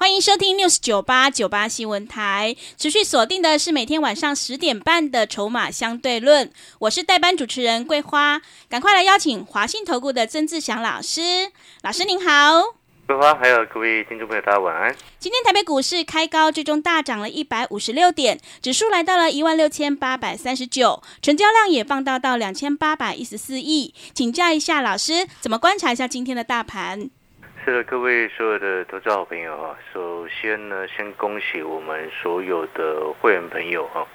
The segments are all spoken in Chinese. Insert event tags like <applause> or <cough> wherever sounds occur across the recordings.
欢迎收听 News 九八九八新闻台，持续锁定的是每天晚上十点半的《筹码相对论》，我是代班主持人桂花，赶快来邀请华信投顾的曾志祥老师，老师您好。桂花还有各位听众朋友，大家晚安。今天台北股市开高，最终大涨了一百五十六点，指数来到了一万六千八百三十九，成交量也放大到两千八百一十四亿。请教一下老师，怎么观察一下今天的大盘？各位所有的投资好朋友哈，首先呢，先恭喜我们所有的会员朋友哈。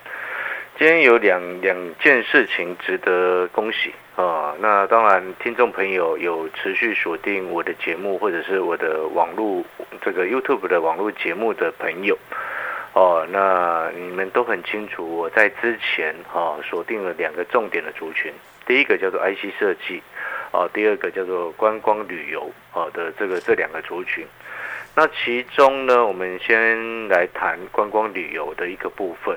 今天有两两件事情值得恭喜啊。那当然，听众朋友有持续锁定我的节目，或者是我的网络这个 YouTube 的网络节目的朋友哦，那你们都很清楚，我在之前哈锁定了两个重点的族群，第一个叫做 IC 设计。哦，第二个叫做观光旅游，哦的这个这两个族群，那其中呢，我们先来谈观光旅游的一个部分，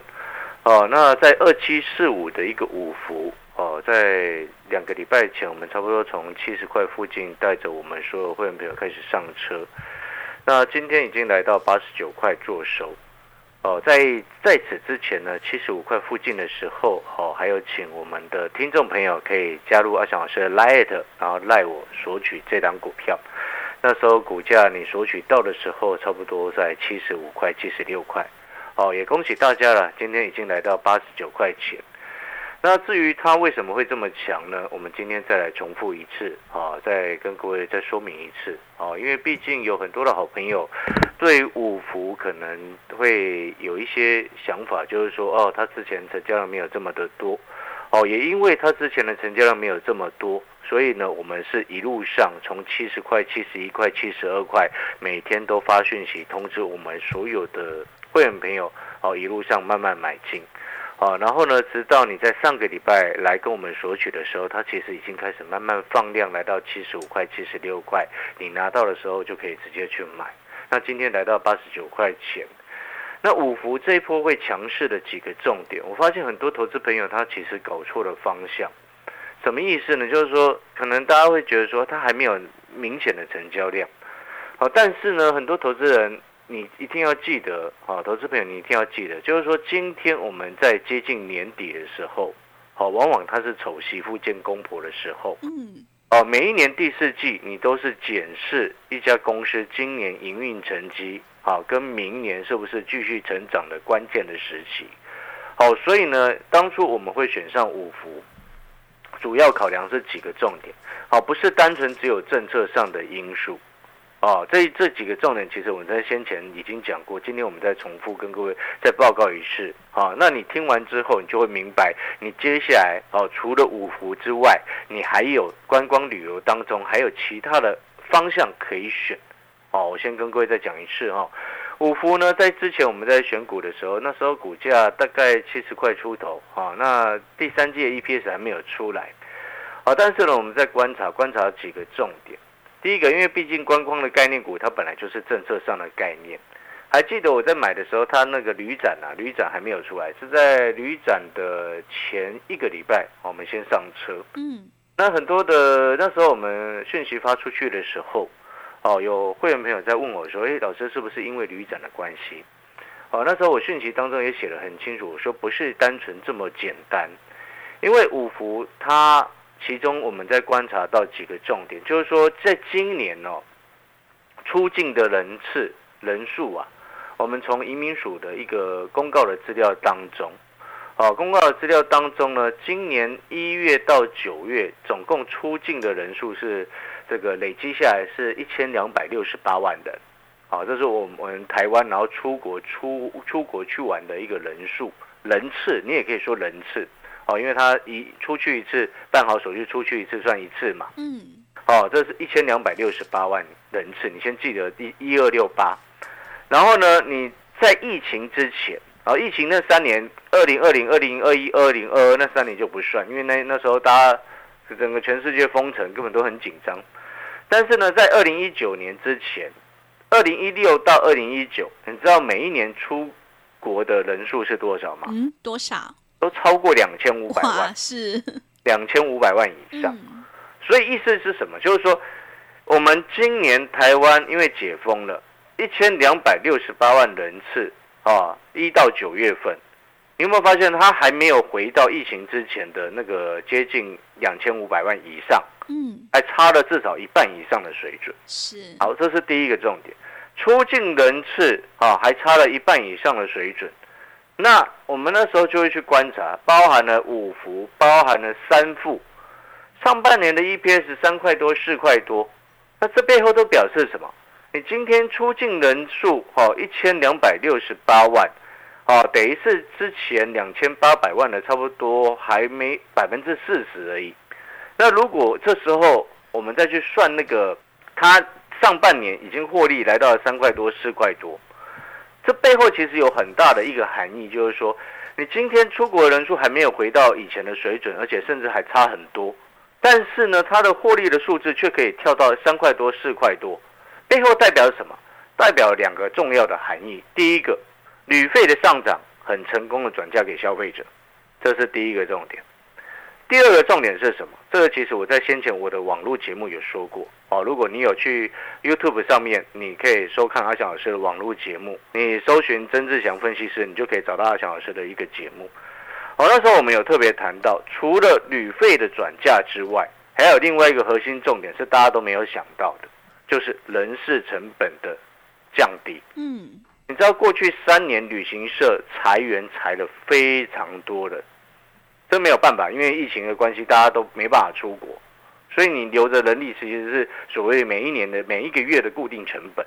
哦，那在二七四五的一个五福，哦，在两个礼拜前，我们差不多从七十块附近带着我们所有会员朋友开始上车，那今天已经来到八十九块做收。哦，在在此之前呢，七十五块附近的时候，哦，还有请我们的听众朋友可以加入阿翔老师的 Lite，然后赖我索取这档股票。那时候股价你索取到的时候，差不多在七十五块、七十六块。哦，也恭喜大家了，今天已经来到八十九块钱。那至于它为什么会这么强呢？我们今天再来重复一次啊，再跟各位再说明一次啊，因为毕竟有很多的好朋友对五福可能会有一些想法，就是说哦，它之前成交量没有这么的多哦，也因为它之前的成交量没有这么多，所以呢，我们是一路上从七十块、七十一块、七十二块，每天都发讯息通知我们所有的会员朋友哦，一路上慢慢买进。啊，然后呢，直到你在上个礼拜来跟我们索取的时候，它其实已经开始慢慢放量，来到七十五块、七十六块，你拿到的时候就可以直接去买。那今天来到八十九块钱，那五福这一波会强势的几个重点，我发现很多投资朋友他其实搞错了方向，什么意思呢？就是说，可能大家会觉得说，它还没有明显的成交量，好，但是呢，很多投资人。你一定要记得，好，投资朋友，你一定要记得，就是说，今天我们在接近年底的时候，好，往往它是丑媳妇见公婆的时候，嗯，哦，每一年第四季，你都是检视一家公司今年营运成绩，好，跟明年是不是继续成长的关键的时期，好，所以呢，当初我们会选上五福，主要考量是几个重点，好，不是单纯只有政策上的因素。哦，这这几个重点其实我们在先前已经讲过，今天我们再重复跟各位再报告一次。好，那你听完之后，你就会明白，你接下来哦，除了五福之外，你还有观光旅游当中还有其他的方向可以选。哦，我先跟各位再讲一次哈，五福呢，在之前我们在选股的时候，那时候股价大概七十块出头，哈，那第三季的 EPS 还没有出来，好，但是呢，我们在观察观察几个重点。第一个，因为毕竟观光的概念股，它本来就是政策上的概念。还记得我在买的时候，它那个旅展啊，旅展还没有出来，是在旅展的前一个礼拜，我们先上车。嗯，那很多的那时候我们讯息发出去的时候，哦，有会员朋友在问我说：“哎，老师是不是因为旅展的关系？”哦，那时候我讯息当中也写得很清楚，我说不是单纯这么简单，因为五福它。其中我们在观察到几个重点，就是说，在今年哦，出境的人次人数啊，我们从移民署的一个公告的资料当中，哦，公告的资料当中呢，今年一月到九月总共出境的人数是这个累积下来是一千两百六十八万人，好，这是我们台湾然后出国出出国去玩的一个人数人次，你也可以说人次。哦，因为他一出去一次办好手续，出去一次算一次嘛。嗯。哦，这是一千两百六十八万人次，你先记得一一二六八。然后呢，你在疫情之前，啊，疫情那三年，二零二零、二零二一、二零二二那三年就不算，因为那那时候大家整个全世界封城，根本都很紧张。但是呢，在二零一九年之前，二零一六到二零一九，你知道每一年出国的人数是多少吗？嗯，多少？都超过两千五百万，是两千五百万以上。所以意思是什么？就是说，我们今年台湾因为解封了，一千两百六十八万人次。啊，一到九月份，你有没有发现它还没有回到疫情之前的那个接近两千五百万以上？嗯，还差了至少一半以上的水准。是，好，这是第一个重点。出境人次啊，还差了一半以上的水准。那我们那时候就会去观察，包含了五福，包含了三富，上半年的 EPS 三块多、四块多，那这背后都表示什么？你今天出境人数哈一千两百六十八万，哦，等于是之前两千八百万的差不多还没百分之四十而已。那如果这时候我们再去算那个，它上半年已经获利来到了三块多四块多，这背后其实有很大的一个含义，就是说你今天出国人数还没有回到以前的水准，而且甚至还差很多，但是呢，它的获利的数字却可以跳到三块多四块多。背后代表什么？代表两个重要的含义。第一个，旅费的上涨很成功的转嫁给消费者，这是第一个重点。第二个重点是什么？这个其实我在先前我的网络节目有说过哦。如果你有去 YouTube 上面，你可以收看阿翔老师的网络节目，你搜寻曾志祥分析师，你就可以找到阿翔老师的一个节目。哦，那时候我们有特别谈到，除了旅费的转嫁之外，还有另外一个核心重点是大家都没有想到的。就是人事成本的降低。嗯，你知道过去三年旅行社裁员裁了非常多的，这没有办法，因为疫情的关系，大家都没办法出国，所以你留着人力其实是所谓每一年的每一个月的固定成本。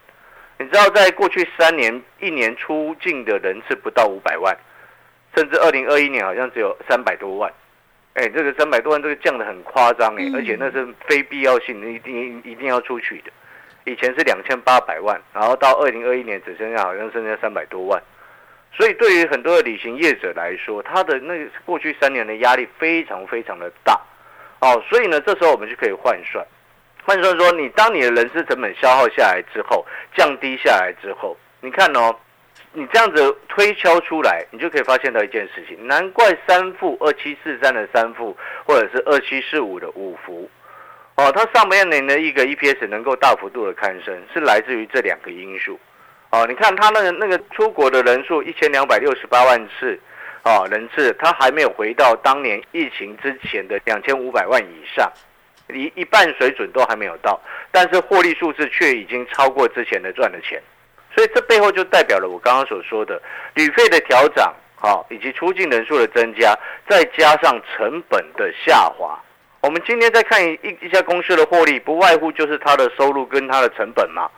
你知道，在过去三年，一年出境的人次不到五百万，甚至二零二一年好像只有三百多万。哎，这个三百多万，这个降的很夸张哎，而且那是非必要性的，一定一定要出去的。以前是两千八百万，然后到二零二一年只剩下好像剩下三百多万，所以对于很多的旅行业者来说，他的那过去三年的压力非常非常的大，哦，所以呢，这时候我们就可以换算，换算说，你当你的人事成本消耗下来之后，降低下来之后，你看哦，你这样子推敲出来，你就可以发现到一件事情，难怪三副二七四三的三副，或者是二七四五的五福。哦，它上半年的一个 EPS 能够大幅度的攀升，是来自于这两个因素。哦，你看他那个那个出国的人数一千两百六十八万次，哦人次，他还没有回到当年疫情之前的两千五百万以上，一一半水准都还没有到，但是获利数字却已经超过之前的赚的钱，所以这背后就代表了我刚刚所说的旅费的调涨，好，以及出境人数的增加，再加上成本的下滑。我们今天在看一一家公司的获利，不外乎就是它的收入跟它的成本嘛。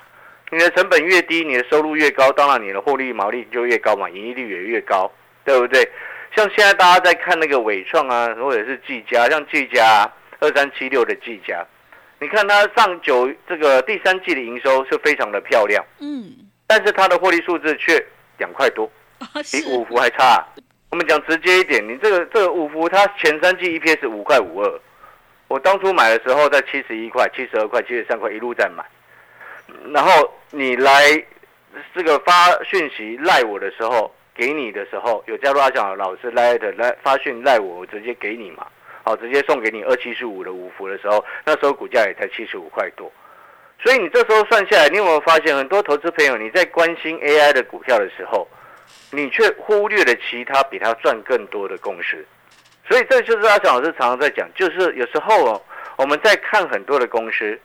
你的成本越低，你的收入越高，当然你的获利毛利就越高嘛，盈利率也越高，对不对？像现在大家在看那个伟创啊，或者是技嘉，像技嘉二三七六的技嘉，你看它上九这个第三季的营收是非常的漂亮，嗯，但是它的获利数字却两块多，<laughs> 比五福还差。我们讲直接一点，你这个这个五福它前三季 EPS 五块五二。我当初买的时候在七十一块、七十二块、七十三块一路在买，然后你来这个发讯息赖我的时候，给你的时候有加入阿翔老师赖的来发讯赖我，我直接给你嘛，好，直接送给你二七十五的五福的时候，那时候股价也才七十五块多，所以你这时候算下来，你有没有发现很多投资朋友你在关心 AI 的股票的时候，你却忽略了其他比他赚更多的公司。所以这就是阿强老师常常在讲，就是有时候哦，我们在看很多的公司，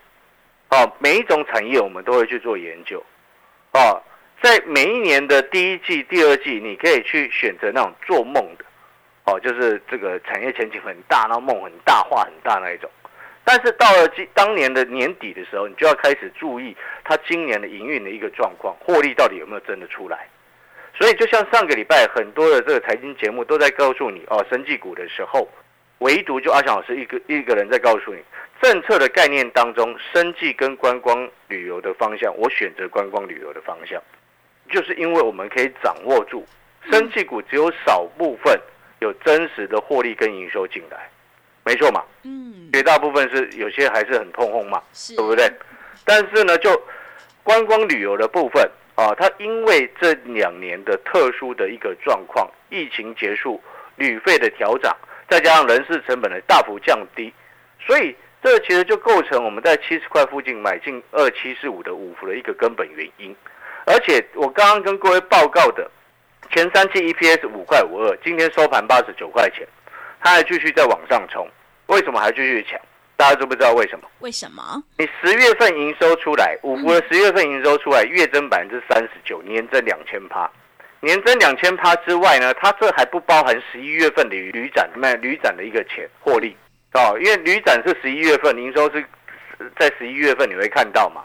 哦，每一种产业我们都会去做研究，哦，在每一年的第一季、第二季，你可以去选择那种做梦的，哦，就是这个产业前景很大，然后梦很大、画很大那一种。但是到了今当年的年底的时候，你就要开始注意它今年的营运的一个状况，获利到底有没有真的出来。所以，就像上个礼拜很多的这个财经节目都在告诉你哦，生技股的时候，唯独就阿翔老师一个一个人在告诉你，政策的概念当中，生计跟观光旅游的方向，我选择观光旅游的方向，就是因为我们可以掌握住生计股只有少部分有真实的获利跟营收进来，没错嘛，嗯，绝大部分是有些还是很通红嘛，是，对不对？但是呢，就观光旅游的部分啊，它因为这两年的特殊的一个状况，疫情结束，旅费的调涨，再加上人事成本的大幅降低，所以这其实就构成我们在七十块附近买进二七四五的五福的一个根本原因。而且我刚刚跟各位报告的前三期 EPS 五块五二，今天收盘八十九块钱，它还继续在往上冲，为什么还继续抢？大家知不知道为什么？为什么？你十月份营收出来，五福的十月份营收出来，月增百分之三十九，年增两千趴，年增两千趴之外呢，它这还不包含十一月份的旅展卖旅展的一个钱获利哦，因为旅展是十一月份营收是在十一月份你会看到嘛，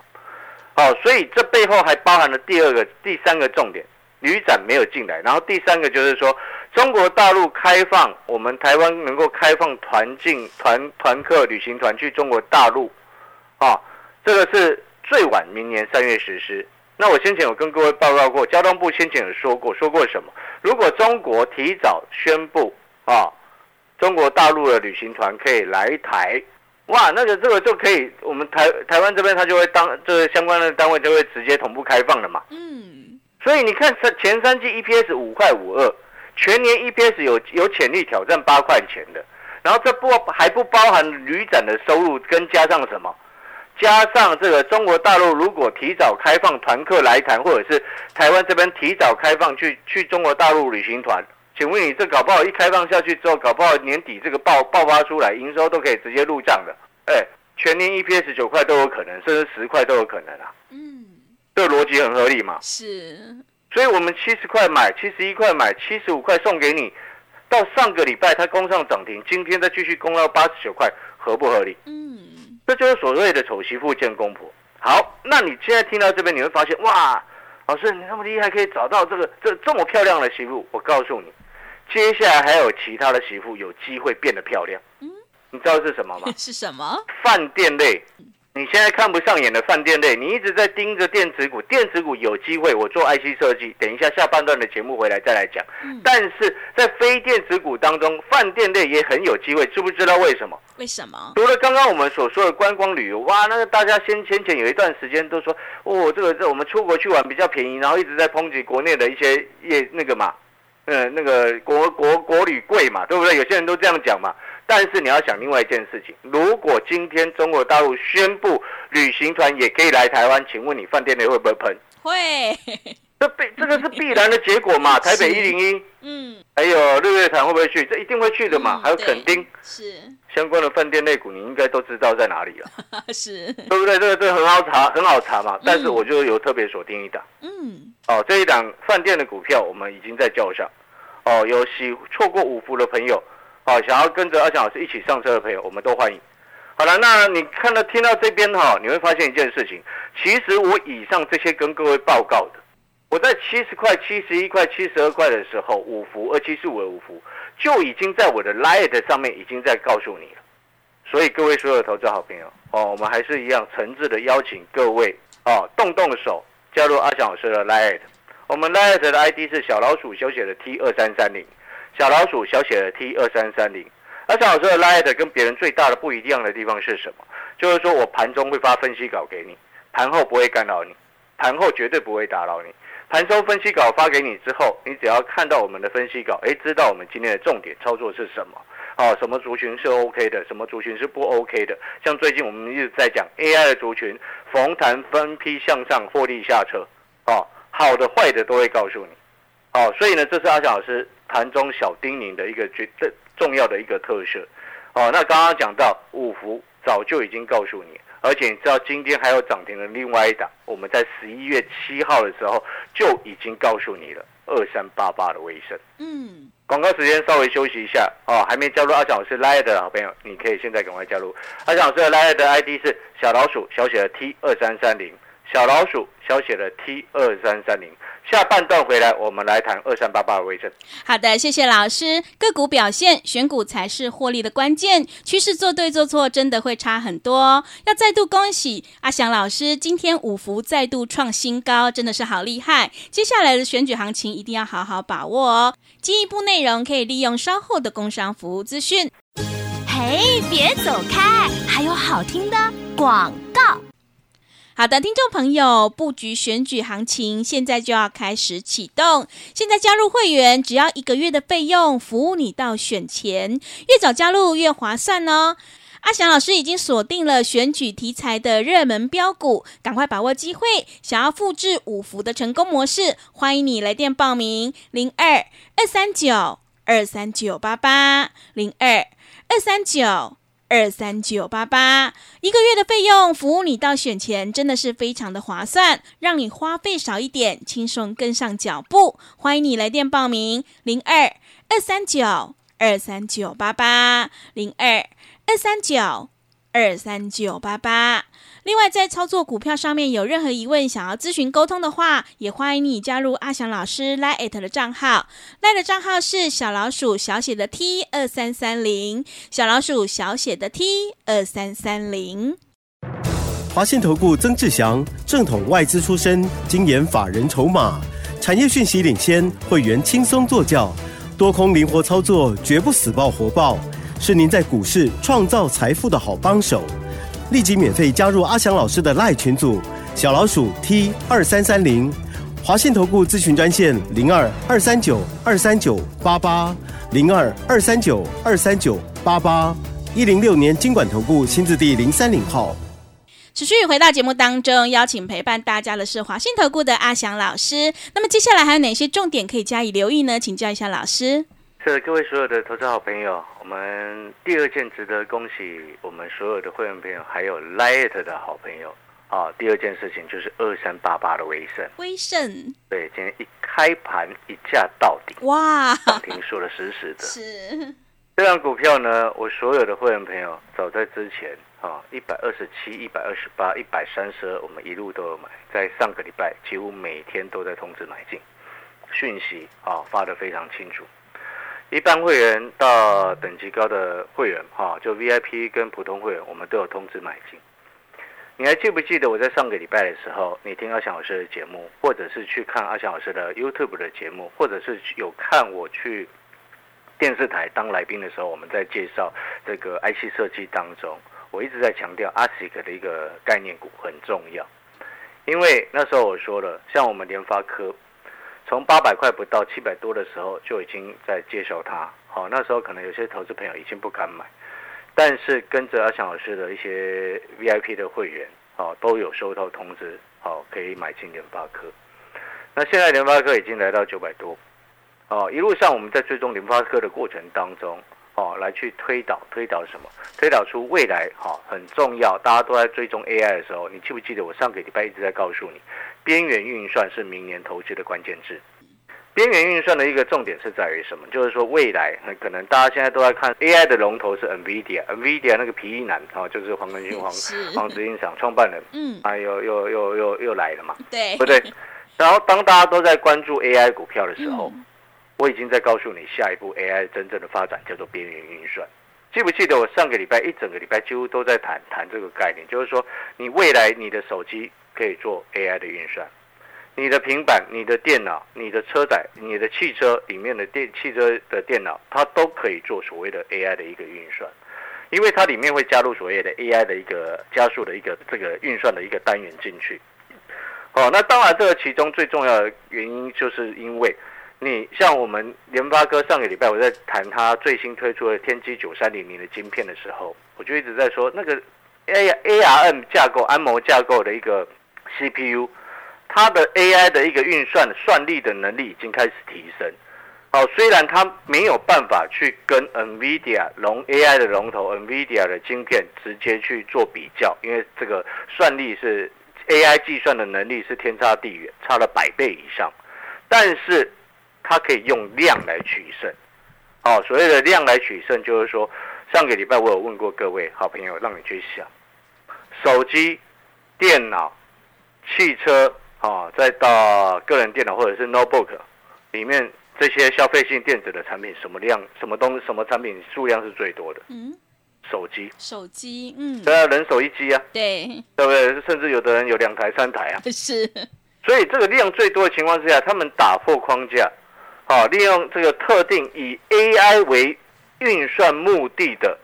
哦，所以这背后还包含了第二个、第三个重点，旅展没有进来，然后第三个就是说。中国大陆开放，我们台湾能够开放团进团团客旅行团去中国大陆，啊，这个是最晚明年三月实施。那我先前有跟各位报告过，交通部先前有说过，说过什么？如果中国提早宣布啊，中国大陆的旅行团可以来台，哇，那个这个就可以，我们台台湾这边它就会当这个相关的单位就会直接同步开放了嘛。嗯，所以你看前前三季 EPS 五块五二。全年 EPS 有有潜力挑战八块钱的，然后这不还不包含旅展的收入，跟加上什么？加上这个中国大陆如果提早开放团客来谈，或者是台湾这边提早开放去去中国大陆旅行团，请问你这搞不好一开放下去之后，搞不好年底这个爆爆发出来，营收都可以直接入账的。哎，全年 EPS 九块都有可能，甚至十块都有可能啊。嗯，这个逻辑很合理嘛？是。所以我们七十块买，七十一块买，七十五块送给你。到上个礼拜它攻上涨停，今天再继续攻到八十九块，合不合理？嗯，这就是所谓的丑媳妇见公婆。好，那你现在听到这边，你会发现哇，老师你那么厉害，可以找到这个这这么漂亮的媳妇。我告诉你，接下来还有其他的媳妇有机会变得漂亮。嗯，你知道是什么吗？<laughs> 是什么？饭店类。你现在看不上眼的饭店类，你一直在盯着电子股，电子股有机会，我做 IC 设计，等一下下半段的节目回来再来讲。但是在非电子股当中，饭店类也很有机会，知不知道为什么？为什么？除了刚刚我们所说的观光旅游，哇，那个大家先先前有一段时间都说，哦，这个这我们出国去玩比较便宜，然后一直在抨击国内的一些业那个嘛，呃，那个国国国旅贵嘛，对不对？有些人都这样讲嘛。但是你要想另外一件事情，如果今天中国大陆宣布旅行团也可以来台湾，请问你饭店内会不会喷？会，这必这个是必然的结果嘛？台北 <laughs> 一零一，嗯，还有日月潭会不会去？这一定会去的嘛？还有垦丁，是相关的饭店内股，你应该都知道在哪里了，<laughs> 是，对不对？这个这个很好查，很好查嘛。但是我就有特别锁定一档，嗯，哦，这一档饭店的股票我们已经在叫上，哦，有喜错过五福的朋友。好，想要跟着阿强老师一起上车的朋友，我们都欢迎。好了，那你看到听到这边哈，你会发现一件事情。其实我以上这些跟各位报告的，我在七十块、七十一块、七十二块的时候，五福二七四五的五福就已经在我的 Light 上面已经在告诉你了。所以各位所有的投资好朋友哦，我们还是一样诚挚的邀请各位哦，动动手加入阿强老师的 Light。我们 Light 的 ID 是小老鼠小写的 T 二三三零。小老鼠小写的 T 二三三零，而小老鼠的 Light 跟别人最大的不一样的地方是什么？就是说我盘中会发分析稿给你，盘后不会干扰你，盘后绝对不会打扰你。盘中分析稿发给你之后，你只要看到我们的分析稿，哎，知道我们今天的重点操作是什么？哦，什么族群是 OK 的，什么族群是不 OK 的？像最近我们一直在讲 AI 的族群，逢弹分批向上获利下车，哦，好的坏的都会告诉你。哦，所以呢，这是阿翔老师。盘中小叮咛的一个绝对重要的一个特色，哦，那刚刚讲到五福早就已经告诉你，而且你知道今天还有涨停的另外一档，我们在十一月七号的时候就已经告诉你了，二三八八的微升。嗯，广告时间稍微休息一下哦，还没加入阿翔老师 Line 的好朋友，你可以现在赶快加入。阿翔老师的 Line 的 ID 是小老鼠小写的 T 二三三零，小老鼠小写的 T 二三三零。下半段回来，我们来谈二三八八的微证。好的，谢谢老师。个股表现，选股才是获利的关键。趋势做对做错，真的会差很多。要再度恭喜阿翔老师，今天五福再度创新高，真的是好厉害。接下来的选举行情一定要好好把握哦。进一步内容可以利用稍后的工商服务资讯。嘿，别走开，还有好听的广告。好的，听众朋友，布局选举行情现在就要开始启动。现在加入会员，只要一个月的费用，服务你到选前，越早加入越划算哦。阿翔老师已经锁定了选举题材的热门标股，赶快把握机会。想要复制五福的成功模式，欢迎你来电报名：零二二三九二三九八八零二二三九。二三九八八一个月的费用，服务你到选前，真的是非常的划算，让你花费少一点，轻松跟上脚步。欢迎你来电报名：零二二三九二三九八八零二二三九二三九八八。另外，在操作股票上面有任何疑问，想要咨询沟通的话，也欢迎你加入阿翔老师 Line 的账号。Line 的账号是小老鼠小写的 T 二三三零，小老鼠小写的 T 二三三零。华信投顾曾志祥，正统外资出身，精研法人筹码，产业讯息领先，会员轻松做教，多空灵活操作，绝不死爆活爆，是您在股市创造财富的好帮手。立即免费加入阿翔老师的赖群组，小老鼠 T 二三三零，华信投顾咨询专线零二二三九二三九八八零二二三九二三九八八一零六年经管投顾新字第零三零号。持续回到节目当中，邀请陪伴大家的是华信投顾的阿翔老师。那么接下来还有哪些重点可以加以留意呢？请教一下老师。是各位所有的投资好朋友，我们第二件值得恭喜我们所有的会员朋友，还有 Light 的好朋友。啊。第二件事情就是二三八八的威盛，威盛。对，今天一开盘一价到底，哇，涨停说的实实的。是。这张股票呢，我所有的会员朋友早在之前啊，一百二十七、一百二十八、一百三十二，我们一路都有买，在上个礼拜几乎每天都在通知买进，讯息啊发的非常清楚。一般会员到等级高的会员，哈，就 VIP 跟普通会员，我们都有通知买进。你还记不记得我在上个礼拜的时候，你听阿翔老师的节目，或者是去看阿翔老师的 YouTube 的节目，或者是有看我去电视台当来宾的时候，我们在介绍这个 IC 设计当中，我一直在强调 ASIC 的一个概念股很重要，因为那时候我说了，像我们联发科。从八百块不到七百多的时候就已经在介绍它，好，那时候可能有些投资朋友已经不敢买，但是跟着阿翔老师的一些 VIP 的会员，哦，都有收到通知，好，可以买进联发科。那现在联发科已经来到九百多，哦，一路上我们在追踪联发科的过程当中，哦，来去推导推导什么？推导出未来，哈，很重要，大家都在追踪 AI 的时候，你记不记得我上个礼拜一直在告诉你？边缘运算是明年投资的关键字。边缘运算的一个重点是在于什么？就是说未来可能大家现在都在看 AI 的龙头是 NVIDIA，NVIDIA 那个皮衣男啊，就是黄仁勋黄 <laughs> 黄执行长创办人，嗯，啊又又又又又来了嘛，对，不对？然后当大家都在关注 AI 股票的时候，我已经在告诉你，下一步 AI 真正的发展叫做边缘运算。记不记得我上个礼拜一整个礼拜几乎都在谈谈这个概念，就是说你未来你的手机。可以做 AI 的运算，你的平板、你的电脑、你的车载、你的汽车里面的电汽车的电脑，它都可以做所谓的 AI 的一个运算，因为它里面会加入所谓的 AI 的一个加速的一个这个运算的一个单元进去。哦，那当然这个其中最重要的原因，就是因为你像我们联发科上个礼拜我在谈它最新推出的天玑九三零零的晶片的时候，我就一直在说那个 A ARM 架构、安谋架构的一个。CPU，它的 AI 的一个运算算力的能力已经开始提升。好，虽然它没有办法去跟 NVIDIA 龙 AI 的龙头 NVIDIA 的晶片直接去做比较，因为这个算力是 AI 计算的能力是天差地远，差了百倍以上。但是它可以用量来取胜。好，所谓的量来取胜，就是说上个礼拜我有问过各位好朋友，让你去想手机、电脑。汽车啊，再到个人电脑或者是 notebook 里面这些消费性电子的产品，什么量、什么东、什么产品数量是最多的？嗯，手机，手机，嗯，对啊，人手一机啊，对，对不对？甚至有的人有两台、三台啊。<laughs> 是，所以这个量最多的情况之下，他们打破框架，好、利用这个特定以 AI 为运算目的的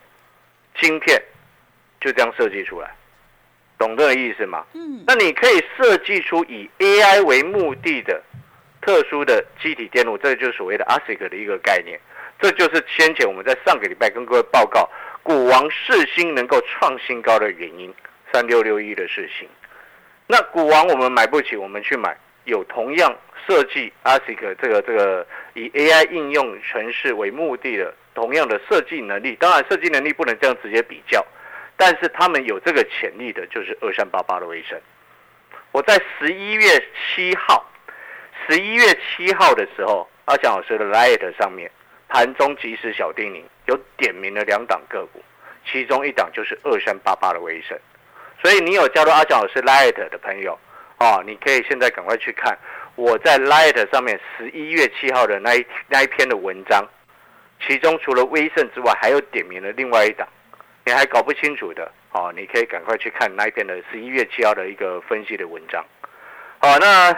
晶片，就这样设计出来，懂这个意思吗？嗯，那你可以设计出以 AI 为目的的特殊的机体电路，这就是所谓的 ASIC 的一个概念。这就是先前我们在上个礼拜跟各位报告，股王世新能够创新高的原因，三六六一的事情。那股王我们买不起，我们去买有同样设计 ASIC 这个这个以 AI 应用程式为目的的同样的设计能力。当然，设计能力不能这样直接比较，但是他们有这个潜力的，就是二三八八的威盛。我在十一月七号，十一月七号的时候，阿翔老师的 Light 上面盘中即时小叮咛有点名了两档个股，其中一档就是二三八八的威盛。所以你有加入阿翔老师 Light 的朋友，哦，你可以现在赶快去看我在 Light 上面十一月七号的那一那一篇的文章，其中除了威盛之外，还有点名了另外一档，你还搞不清楚的，哦，你可以赶快去看那一篇的十一月七号的一个分析的文章。好，那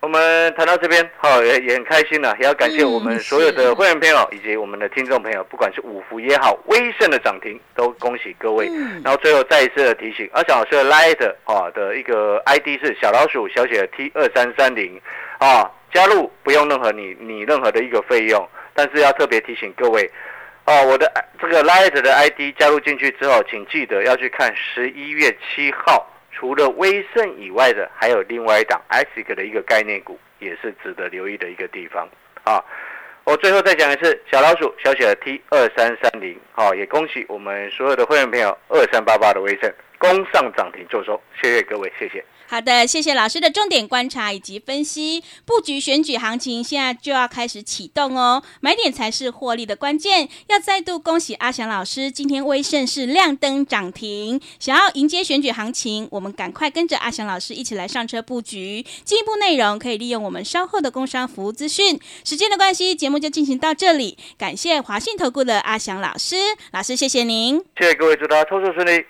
我们谈到这边，好、也也很开心了，也要感谢嗯我们所有的会员朋友以及我们的听众朋友，不管是五福也好，威盛的涨停，都恭喜各位。嗯然后最后再一次的提醒，阿小老师的 Light 啊的一个 ID 是小老鼠小写的 T 二三三零啊，加入不用任何你你任何的一个费用，但是要特别提醒各位。哦，我的这个 Light 的 ID 加入进去之后，请记得要去看十一月七号，除了威盛以外的，还有另外一档 ASIC 的一个概念股，也是值得留意的一个地方啊。我最后再讲一次，小老鼠小写的 T 二三三零，好，也恭喜我们所有的会员朋友二三八八的威盛攻上涨停做收，谢谢各位，谢谢。好的，谢谢老师的重点观察以及分析。布局选举行情现在就要开始启动哦，买点才是获利的关键。要再度恭喜阿翔老师，今天威盛是亮灯涨停。想要迎接选举行情，我们赶快跟着阿翔老师一起来上车布局。进一步内容可以利用我们稍后的工商服务资讯。时间的关系，节目就进行到这里。感谢华信投顾的阿翔老师，老师谢谢您。谢谢各位，祝大家操作顺利。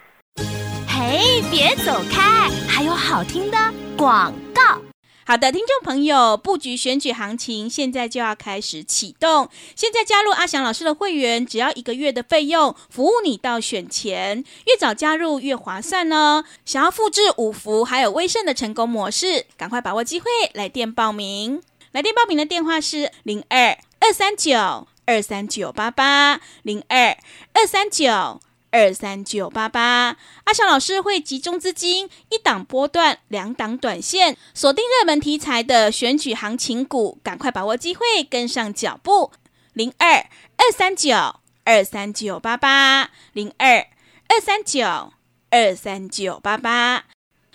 嘿，别走开，还有好听的广告。好的，听众朋友，布局选举行情现在就要开始启动。现在加入阿翔老师的会员，只要一个月的费用，服务你到选前，越早加入越划算哦。想要复制五福还有威盛的成功模式，赶快把握机会来电报名。来电报名的电话是零二二三九二三九八八零二二三九。二三九八八，阿翔老师会集中资金，一档波段，两档短线，锁定热门题材的选举行情股，赶快把握机会，跟上脚步。零二二三九二三九八八，零二二三九二三九八八。